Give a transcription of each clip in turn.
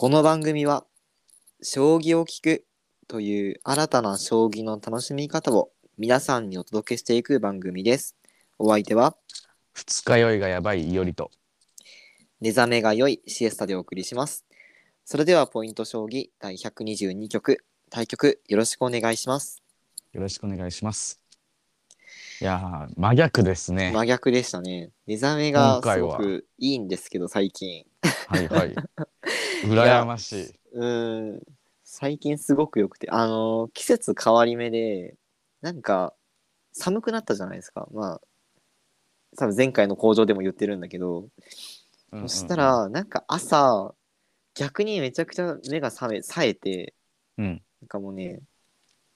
この番組は将棋を聞くという新たな将棋の楽しみ方を皆さんにお届けしていく番組です。お相手は二日酔いがやばいいおりと。寝覚めが良いシエスタでお送りします。それではポイント将棋第122局対局よろしくお願いします。よろしくお願いします。いやー、真逆ですね。真逆でしたね。寝覚めがすごくいいんですけど最近。はいはい。羨ましい。うーん。最近すごく良くて。あの季節変わり目でなんか寒くなったじゃないですか。まあ多分前回の工場でも言ってるんだけど、そした、らなんか朝逆にめちゃくちゃ目が覚め冴えてうん、なんかもうね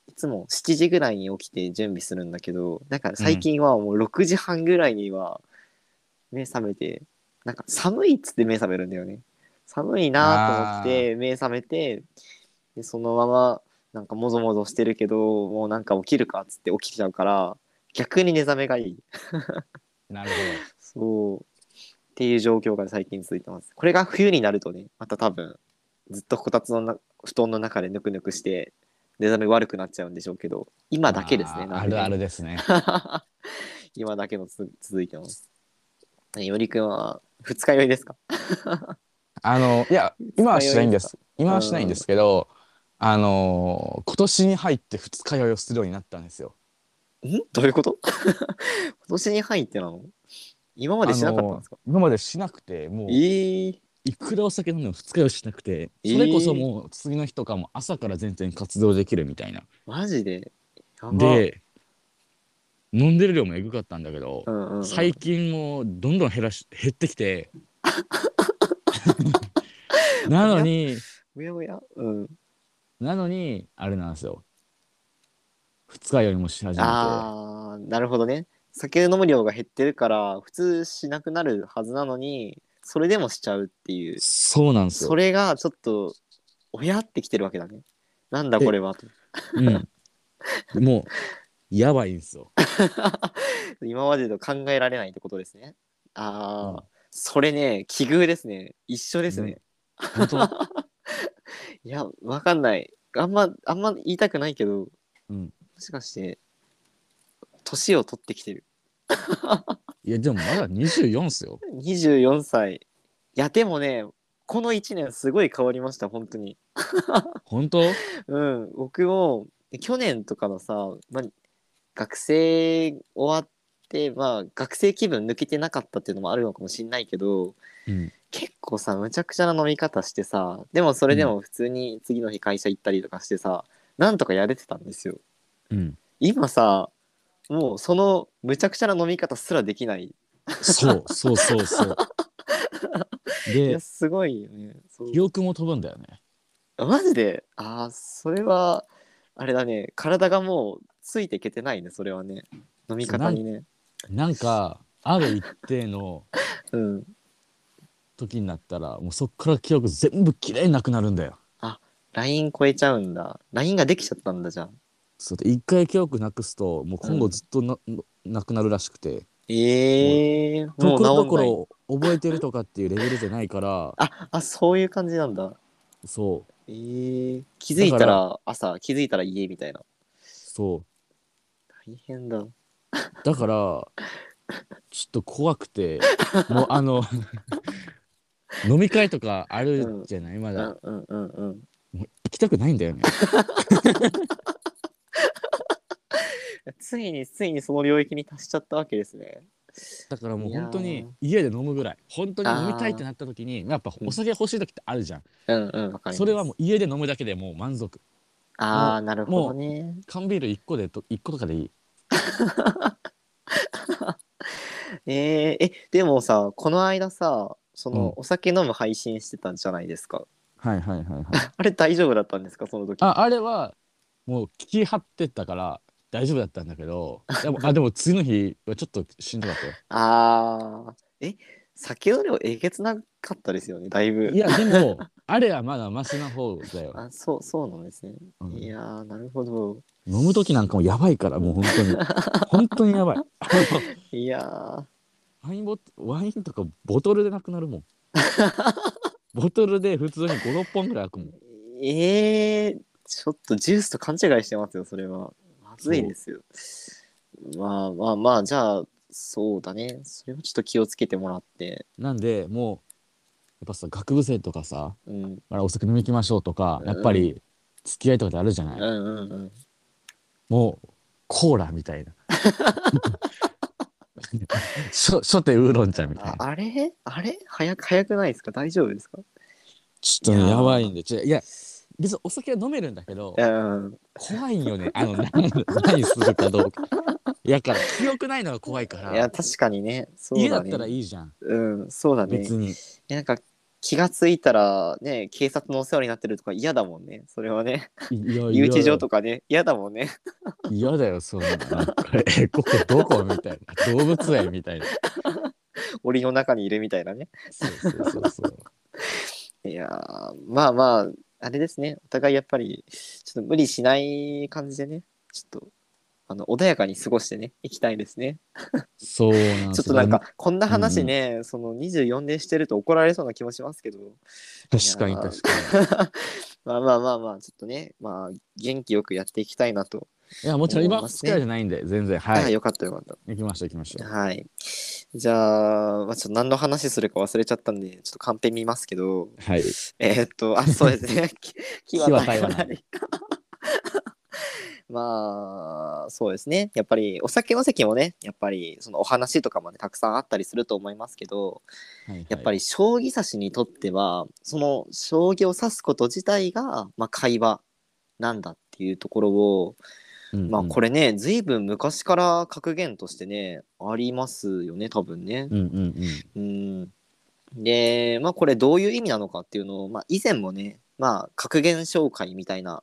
いつも7時ぐらいに起きて準備するんだけどなんか最近はもう6時半ぐらいには目覚めてなんか寒いっつって目覚めるんだよね。寒いなと思って目覚めてでそのままなんかもぞもぞしてるけどもうなんか起きるかっつって起きちゃうから逆に寝覚めがいい。なる そう。っていう状況が最近続いてます。これが冬になるとねまた多分ずっとこたつのな布団の中でぬくぬくして寝覚め悪くなっちゃうんでしょうけど今ほど。だけですねあるあるですね。今だけのつ続いてますねよりくんは二日酔いですか？あの、いや、今はしないんです。今はしないんですけど、あのー今年に入って二日酔いをするようになったんですよ。んどういうこと？今年に入ってなの？今までしなかったんですか、あのー今までしなくて、もう、えー、いくらお酒飲んでも二日酔いしなくて、それこそもう次の日とかも朝から全然活動できるみたいな。マジで？で、飲んでる量もエグかったんだけど、うんうんうん、最近もうどんどん減らし減ってきて。なのにおやおや。うん。なのにあれなんですよ。二日酔いもし始めて。あーなるほどね。酒飲む量が減ってるから普通しなくなるはずなのにそれでもしちゃうっていう。そうなんですよ。それがちょっと親ってきてるわけだね。なんだこれはと。うん、もうやばいんですよ。今までと考えられないってことですね。ああ、うん。それね奇遇ですね。一緒ですね、本当？いやわかんない。あんまあんま言いたくないけどうん。もしかして年を取ってきてる。いやでもまだ24っすよ。24歳。いやでもねこの1年すごい変わりました本当に。本当？うん。僕も去年とかのさ、まあ、学生終わってまあ学生気分抜けてなかったっていうのもあるのかもしんないけどうん。結構さむちゃくちゃな飲み方してさでもそれでも普通に次の日会社行ったりとかしてさ、なんとかやれてたんですよ。うん。今さもうそのむちゃくちゃな飲み方すらできない。そうそうそうそう。いでやすごいよね。記憶も飛ぶんだよね。あマジで？あーそれはあれだね。体がもうついていけてないねそれはね。飲み方にね。なんかある一定の うん。時になったらもうそっから記憶全部きれいなくなるんだよ。LINE 超えちゃうんだ。LINE ができちゃったんだじゃんそうで一回記憶なくすともう今後ずっとな,、なくなるらしくて。ええー、ともうころどこ治んない。ろ覚えてるとかっていうレベルじゃないから。ああそういう感じなんだ。そう。えー、気づいただから朝気づいたら家みたいな。そう大変だ。だからちょっと怖くてもう あの飲み会とかあるじゃない、まうだんうんうんうん。もう行きたくないんだよね。ついについにその領域に達しちゃったわけですね。だからもう本当に家で飲むぐらい本当に飲みたいってなった時にやっぱお酒欲しい時ってあるじゃん、うんうんわかります。それはもう家で飲むだけでもう満足ああなるほどね。缶ビール1個でと1個とかでいい。えー、えでもさこの間さその、うん。お酒飲む配信してたじゃないですか。はいはいはいはい。あれ大丈夫だったんですか？その時。ああれはもう聞き張ってたから大丈夫だったんだけどでもあでも次の日はちょっとしんどかったよ。あー。え酒の量えげつなかったですよねだいぶ。いやでもあれはまだマシな方だよ、あそうそうなんですね、うん。いやーなるほど。飲む時なんかもやばいからもう本当に。本当にやばい。いやー。ワインボワインとかボトルでなくなるもん。ボトルで普通に56本ぐらい開くもん。ええちょっとジュースと勘違いしてますよ、それは。まずいですよ。まあまあまあ、じゃあ、そうだね。それはちょっと気をつけてもらって。なんでもうやっぱさ学部生とかさうん。あらお酒飲み行きましょうとかやっぱり付き合いとかであるじゃない、うんうんうん。もうコーラみたいな。初初手ウーロン茶みたいな。ああれ？あれ？早く、早くないですか？大丈夫ですか？ちょっとねいやー。やばいんで。ちょいや別にお酒は飲めるんだけどうん。怖いんよね。あの何何するかどうか。いやから記憶ないのが怖いからいや、確かにね。そうだね。家だったらいいじゃん。うん、そうだね。別に。いやなんか気がついたらね警察のお世話になってるとか嫌だもんね。それはね。いや留置場嫌とかね。嫌だもんね。嫌だよそんななんかえここどこみたいな。動物園みたいな。檻の中にいるみたいなね。そうそうそうそう。いやーまあまああれですね。お互いやっぱりちょっと無理しない感じでね。ちょっとあの穏やかに過ごしてね。行きたいですね。そうなんですよ。ちょっとなんかこんな話ね、その24でしてると怒られそうな気もしますけど。確かに確かに。まあまあまあまあちょっとね。まあ元気よくやっていきたいなと、いやもちろん今思いじゃないんで全然あはい。よかったよかった。行きましょう行きましょうはい。じゃあ、まあ、ちょっと何の話するか忘れちゃったんで、ちょっとカンペ見ますけど、はい。えーっと、あ、そうですね。き木木はは台湾 まあ、そうですね。やっぱり、お酒の席もね、やっぱり、そのお話とかもね、たくさんあったりすると思いますけど、やっぱりり、将棋指しにとっては、その、将棋を指すこと自体が、まあ、会話なんだっていうところを、まあ、これれね、ずいぶん昔から格言としてね、ありますよね、多分ね。うんうんうんうんで、まあこれどういう意味なのかっていうのを、まあ以前もね、まあ格言紹介みたいな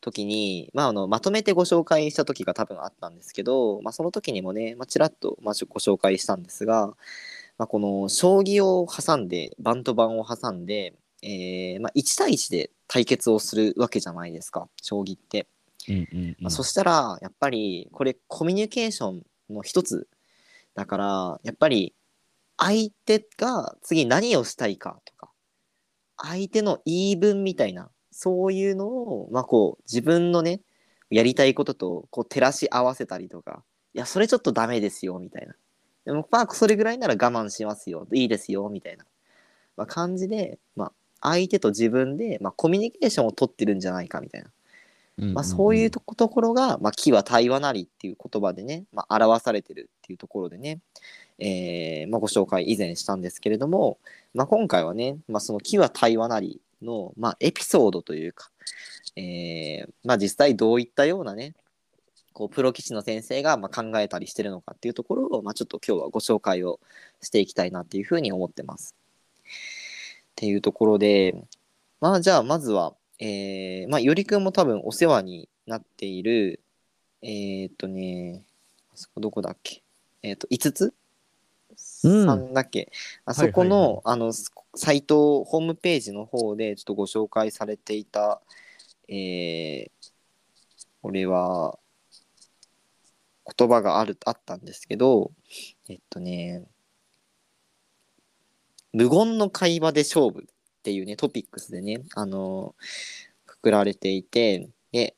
時に、まああのまとめてご紹介した時が多分あったんですけど、まあその時にもね、まあちらっとまあご紹介したんですが、まあこの将棋を挟んで、盤と盤を挟んで、えーまあ1対1で対決をするわけじゃないですか、将棋って。うんうんまあ、そしたらやっぱりこれコミュニケーションの一つだからやっぱり相手が次何をしたいかとか相手の言い分みたいなそういうのをまあこう自分のねやりたいこととこう照らし合わせたりとかいやそれちょっとダメですよみたいな。でもまあそれぐらいなら我慢しますよ。いいですよみたいな、まあ、感じで、まあ、相手と自分で、まあ、コミュニケーションを取ってるんじゃないかみたいな。まあ、そういうところが、まあ、木は対話なりっていう言葉でね、まあ、表されてるっていうところでね、えーまあ、ご紹介以前したんですけれども、まあ、今回はね、まあ、その木は対話なりの、まあ、エピソードというか、えーまあ、実際どういったようなねこうプロ棋士の先生がまあ考えたりしてるのかっていうところを、まあ、ちょっと今日はご紹介をしていきたいなっていうふうに思ってます。っていうところでまあじゃあまずはえー、まあ、よりくんも多分お世話になっている、えー、っとね、あそこどこだっけ？えー、っと、5つ？うん。さんだっけ、あそこの、はいはいはい。あの、サイト、ホームページの方でちょっとご紹介されていた、えー、これは、言葉がある、あったんですけど、えっとね、無言の会話で勝負っていうね、トピックスでね、あのくくられていて、で、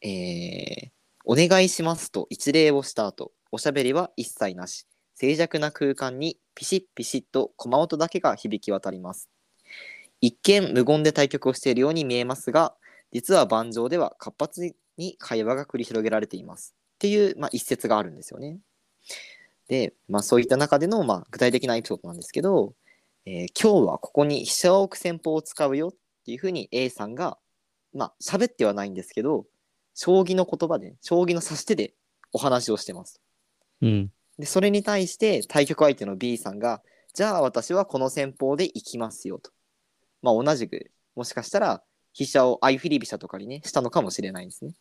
えーお願いしますと一礼をした後、おしゃべりは一切なし、静寂な空間にピシッピシッと駒音だけが響き渡ります。一見無言で対局をしているように見えますが、実は盤上では活発に会話が繰り広げられています。っていう、まあ、一節があるんですよね。で、まあ、そういった中での、まあ、具体的なエピソードなんですけど、えー今日はここに飛車を置く戦法を使うよっていうふうに A さんがまあ喋ってはないんですけど将棋の言葉で将棋の指し手でお話をしてます。うん。でそれに対して対局相手の B さんがじゃあ私はこの戦法で行きますよと。まあ同じくもしかしたら飛車を相振り飛車とかにねしたのかもしれないんですね。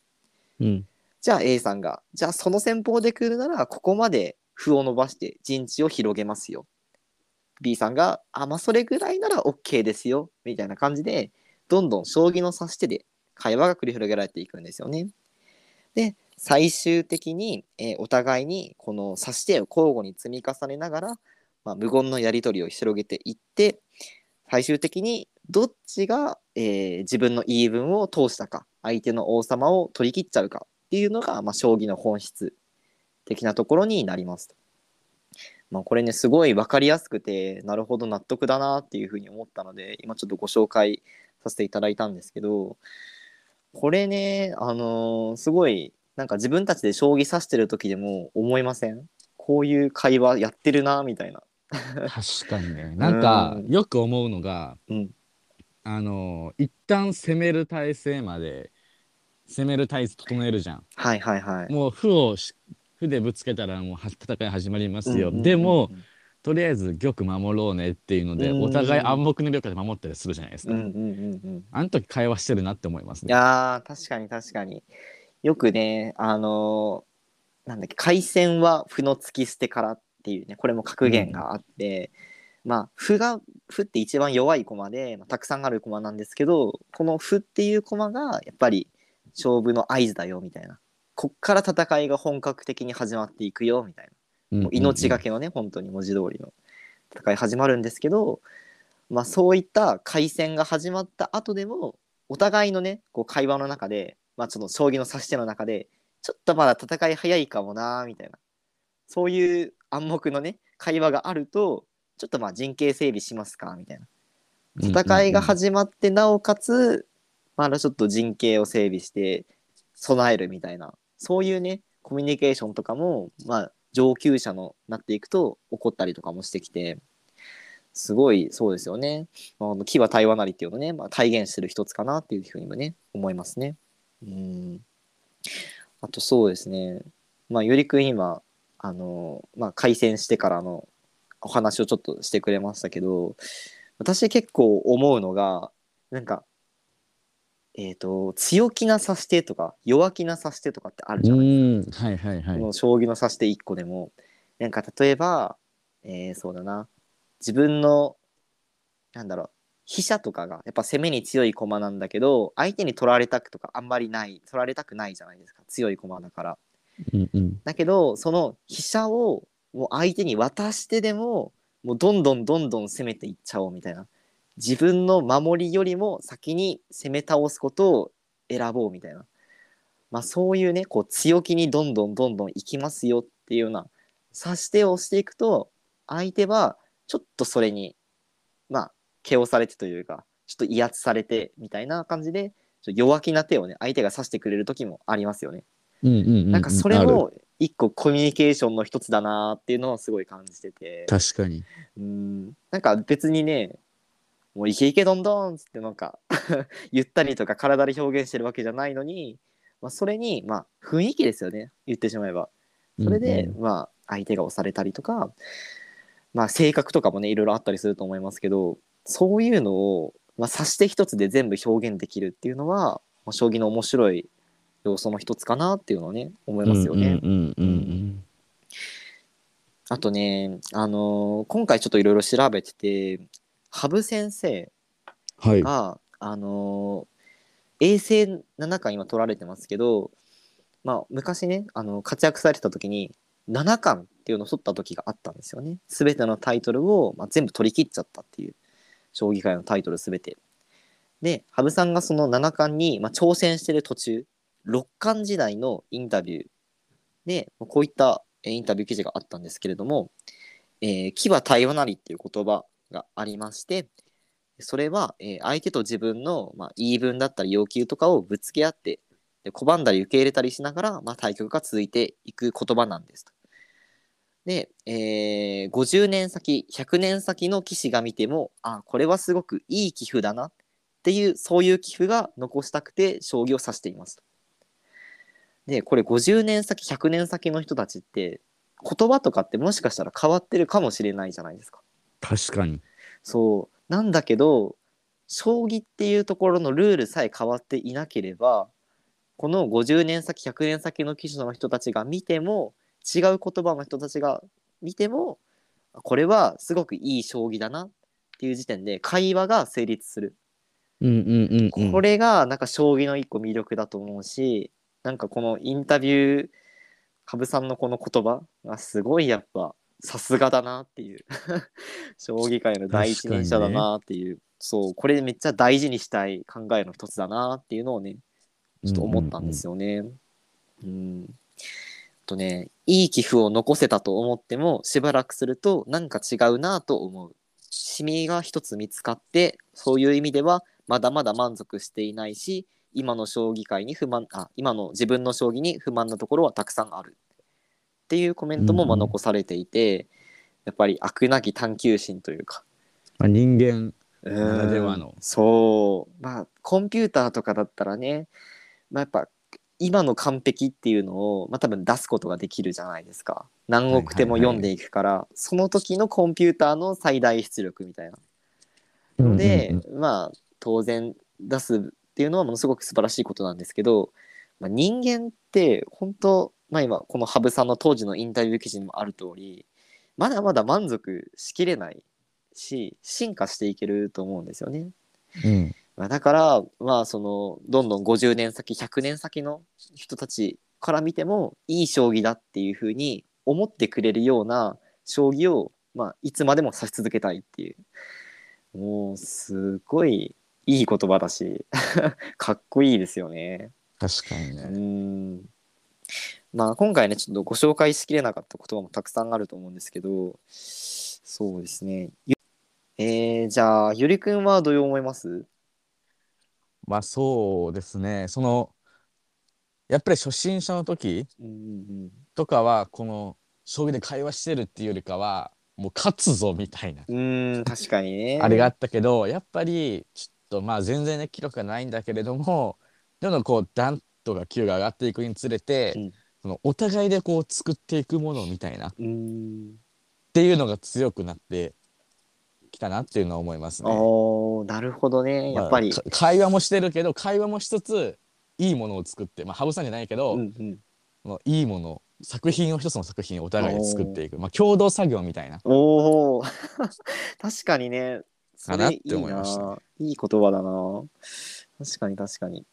うん。じゃあ A さんがじゃあその戦法で来るならここまで歩を伸ばして陣地を広げますよ B さんが、あ、まあ、それぐらいなら OK ですよ、みたいな感じで、どんどん将棋の指し手で会話が繰り広げられていくんですよね。で、最終的に、えーお互いにこの指し手を交互に積み重ねながら、まあ、無言のやり取りを広げていって、最終的にどっちが、えー自分の言い分を通したか相手の王様を取り切っちゃうかっていうのが、まあ、将棋の本質的なところになりますと。まあ、これねすごい分かりやすくてなるほど納得だなっていうふうに思ったので今ちょっとご紹介させていただいたんですけどこれねあのーすごいなんか自分たちで将棋指してる時でも思いません？こういう会話やってるなみたいな。確かにね。なんかうん。よく思うのがうん。あの一旦攻める体勢まで攻める体勢整えるじゃん。はいはいはい。もう歩をし歩でぶつけたらもうは戦い始まりますよ、うんうんうんうん。でも、とりあえず玉守ろうねっていうので、うんお互い暗黙の了解で守ったりするじゃないですか、うんうんうんうん。あの時会話してるなって思いますいねやー確かに確かに。よくねあのーなんだっけ回線は歩の突き捨てからっていうねこれも格言があって、まあ歩が歩って一番弱い駒で、まあ、たくさんある駒なんですけどこの歩っていう駒がやっぱり勝負の合図だよみたいなこっから戦いが本格的に始まっていくよみたいな。もう命がけのね本当に文字通りの戦い始まるんですけど、まあ、そういった回戦が始まった後でもお互いのねこう会話の中で、まあ、ちょっと将棋の指し手の中でちょっとまだ戦い早いかもなみたいな。そういう暗黙のね会話があるとちょっとまあ陣形整備しますかみたいな戦いが始まってなおかつまだちょっと陣形を整備して備えるみたいなそういうねコミュニケーションとかもまあ上級者のなっていくと起こったりとかもしてきてすごいそうですよね。まあ、あの木は対話なりっていうのね、まあ、体現してる一つかなっていうふうにもね思いますね。うんあとそうですねまあゆりくん今あの、まあ、開戦してからのお話をちょっとしてくれましたけど私結構思うのがなんかえっ、と強気な指し手とか弱気な指し手とかってあるじゃないですか。うん。はいはいはい。この将棋の指し手1個でも。なんか例えば、えーそうだな。自分のなんだろう。飛車とかがやっぱ攻めに強い駒なんだけど相手に取られたくとかあんまりない取られたくないじゃないですか。強い駒だから。うんうん。だけどその飛車をもう相手に渡してでももうどんどんどんどん攻めていっちゃおうみたいな自分の守りよりも先に攻め倒すことを選ぼうみたいな、まあ、そういうねこう強気にどんどんどんどんいきますよっていうような指し手をしていくと相手はちょっとそれにまあ KO されてというかちょっと威圧されてみたいな感じで弱気な手をね相手が指してくれる時もありますよね。うんうんなんかそれも一個コミュニケーションの一つだなっていうのはすごい感じてて。確かに。うん。なんか別にねもうイケイケどんどんっつってなんか ゆったりとか体で表現してるわけじゃないのに、まあ、それにまあ雰囲気ですよね。言ってしまえば。それで、うんうん。まあ相手が押されたりとかまあ性格とかもねいろいろあったりすると思いますけどそういうのを、まあ、指し手一つで全部表現できるっていうのは、まあ、将棋の面白い要素の一つかなっていうのはね思いますよね。あとね、あのー今回ちょっといろいろ調べてて羽生先生うんはいが、あのー衛星七冠今取られてますけど、まあ、昔ねあの活躍されてた時に七冠っていうのを取った時があったんですよね。全てのタイトルを、まあ、全部取り切っちゃったっていう将棋界のタイトル全て。で羽生さんがその七冠に、まあ、挑戦してる途中六冠時代のインタビューでこういったえーインタビュー記事があったんですけれども「えー木は対話なり」っていう言葉がありましてそれは、えー相手と自分の、まあ、言い分だったり要求とかをぶつけ合ってで拒んだり受け入れたりしながら、まあ、対局が続いていく言葉なんですと。で、えー50年先100年先の棋士が見てもあこれはすごくいい棋譜だなっていうそういう棋譜が残したくて将棋を指していますと。でこれ50年先100年先の人たちって言葉とかってもしかしたら変わってるかもしれないじゃないですか。確かに。そう。なんだけど将棋っていうところのルールさえ変わっていなければこの50年先100年先の棋士の人たちが見ても違う言葉の人たちが見てもこれはすごくいい将棋だなっていう時点で会話が成立する。うんうんうんうん。これがなんか将棋の一個魅力だと思うしなんかこのインタビュー羽生さんのこの言葉がすごいやっぱさすがだなっていう。将棋界の第一人者だなっていう、そうこれめっちゃ大事にしたい考えの一つだなっていうのをねちょっと思ったんですよね。うん。とねいい寄付を残せたと思ってもしばらくするとなんか違うなと思う。シミが一つ見つかってそういう意味ではまだまだ満足していないし今の将棋界に不満あ今の自分の将棋に不満なところはたくさんある。っていうコメントもまあ残されていて、やっぱり飽くなき探求心というか。まあ、人間うん。ならではの。そう。まあコンピューターとかだったらね、まあ、やっぱ今の完璧っていうのを、まあ、多分出すことができるじゃないですか。何億手も読んでいくから、その時のコンピューターの最大出力みたいな。ので、うんうんうん。まあ当然出すっていうのはものすごく素晴らしいことなんですけど、まあ、人間って本当まあ今この羽生さんの当時のインタビュー記事にもある通りまだまだ満足しきれないし進化していけると思うんですよね。うんまあ、だからまあそのどんどん50年先100年先の人たちから見てもいい将棋だっていうふうに思ってくれるような将棋を、まあ、いつまでも指し続けたいっていうもうすごいいい言葉だし かっこいいですよね。う確かにね。んまあ今回ねちょっとご紹介しきれなかった言葉もたくさんあると思うんですけどそうですね。ゆえー、じゃあゆりくんはどう思います？まあそうですね。そのやっぱり初心者の時とかはこの将棋で会話してるっていうよりかはもう勝つぞみたいな、うん確かにね。あれがあったけどやっぱりちょっとまあ全然ね記録がないんだけれどもどんどんこう段とか級が上がっていくにつれて、うんそのお互いでこう作っていくものみたいな。っていうのが強くなってきたなっていうのは思いますね。おーなるほどね。やっぱり、まあか会話もしてるけど会話もしつついいものを作ってまあ羽生さんじゃないけど、うんうん、いいもの作品を一つの作品をお互いで作っていく。まあ共同作業みたいな。おお 確かにね。そかなって思いました。ないい言葉だな。確かに確かに。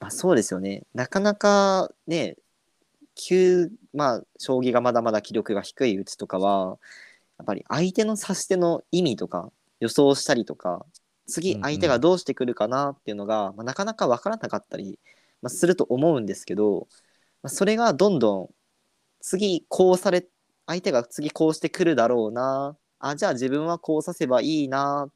まあそうですよね。なかなかね急まあ将棋がまだまだ気力が低いうちとかはやっぱり相手の指し手の意味とか予想したりとか次うんうん相手がどうしてくるかなっていうのが、まあ、なかなか分からなかったり、まあ、すると思うんですけど、まあ、それがどんどん次こうされ相手が次こうしてくるだろうなあじゃあ自分はこうさせばいいなっ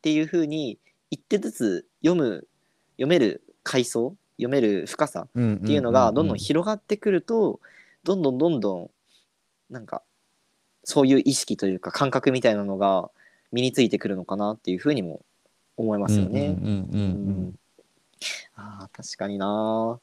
ていうふうに一手ずつ読む読める階層読める深さっていうのがどんどん広がってくるとどんどんどんどんなんかそういう意識というか感覚みたいなのが身についてくるのかなっていうふうにも思いますよね。あー確かにな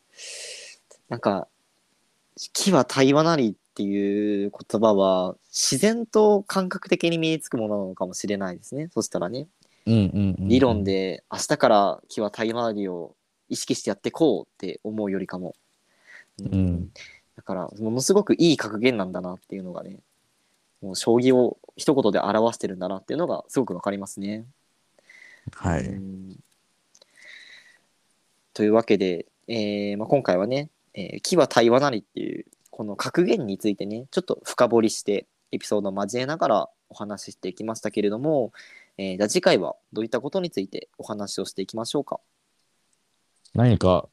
なんか「木は対話なり」っていう言葉は自然と感覚的に身につくものなのかもしれないですね。そしたらね。理論で明日から木は対話なりを意識してやってこうって思うよりかも、うんうんだからものすごくいい格言なんだなっていうのがねもう将棋を一言で表してるんだなっていうのがすごくわかりますね。はいうんというわけで、えーまあ、今回はね「えー木は対話なり」っていうこの格言についてねちょっと深掘りしてエピソードを交えながらお話ししていきましたけれども、えーじゃあ次回はどういったことについてお話をしていきましょうか。何か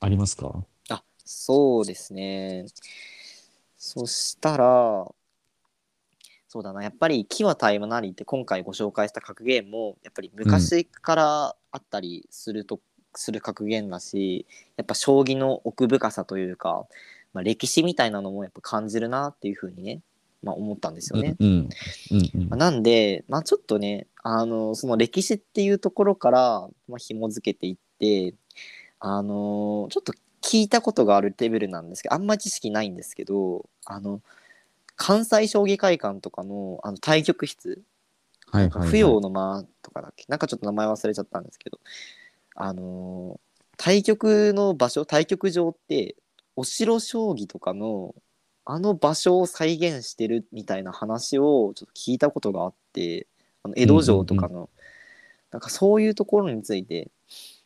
ありますか？あそうですね。そしたらそうだなやっぱり「木は対話なり」って今回ご紹介した格言もやっぱり昔からあったりすると、する格言だしやっぱ将棋の奥深さというか、まあ、歴史みたいなのもやっぱ感じるなっていうふうにね、まあ、思ったんですよね。なんで、まあ、ちょっとねあのその歴史っていうところから、まあ、紐付けていってあのちょっと聞いたことがあるレベルなんですけどあんまり知識ないんですけどあの関西将棋会館とかのあの対局室。はいはいはい。不要の間とかだっけ？なんかちょっと名前忘れちゃったんですけど。あの対局の場所対局場ってお城将棋とかのあの場所を再現してるみたいな話をちょっと聞いたことがあってあの江戸城とかの、なんかそういうところについて、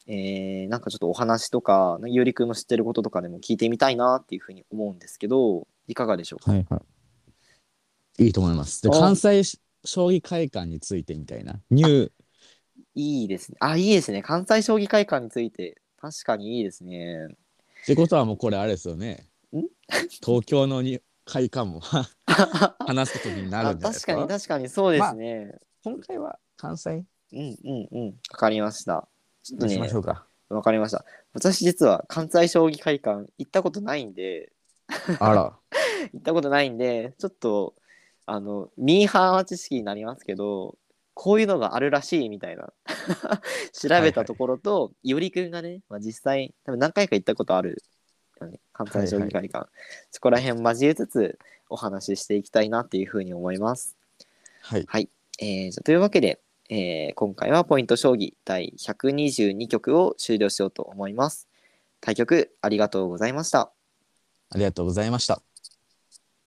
えーなんかちょっとお話とかゆりくんの知ってることとかでも聞いてみたいなっていうふうに思うんですけどいかがでしょうか、はいはいいいと思います。で、お関西将棋会館についてみたいな。ニュー、いいですね。あ、いいですね。関西将棋会館について。確かにいいですね。ってことはもうこれあれですよねん？東京のに会館も 話すことになるあんですか？確かに確かにそうですね。今回は関西うんうんうん。わかりました。ちょっとねにしましょ、うか。わかりました。私実は関西将棋会館行ったことないんで、あら。行ったことないんで、ちょっと、あの、ミーハーな知識になりますけど、こういうのがあるらしいみたいな。調べたところと、いおりくんがね、まあ、実際、多分何回か行ったことあるよね、関西将棋会館。そこら辺交えつつ、お話ししていきたいなっていうふうに思います。はい。はい。えーというわけで、えー今回はポイント将棋第122局を終了しようと思います。対局ありがとうございました。ありがとうございました。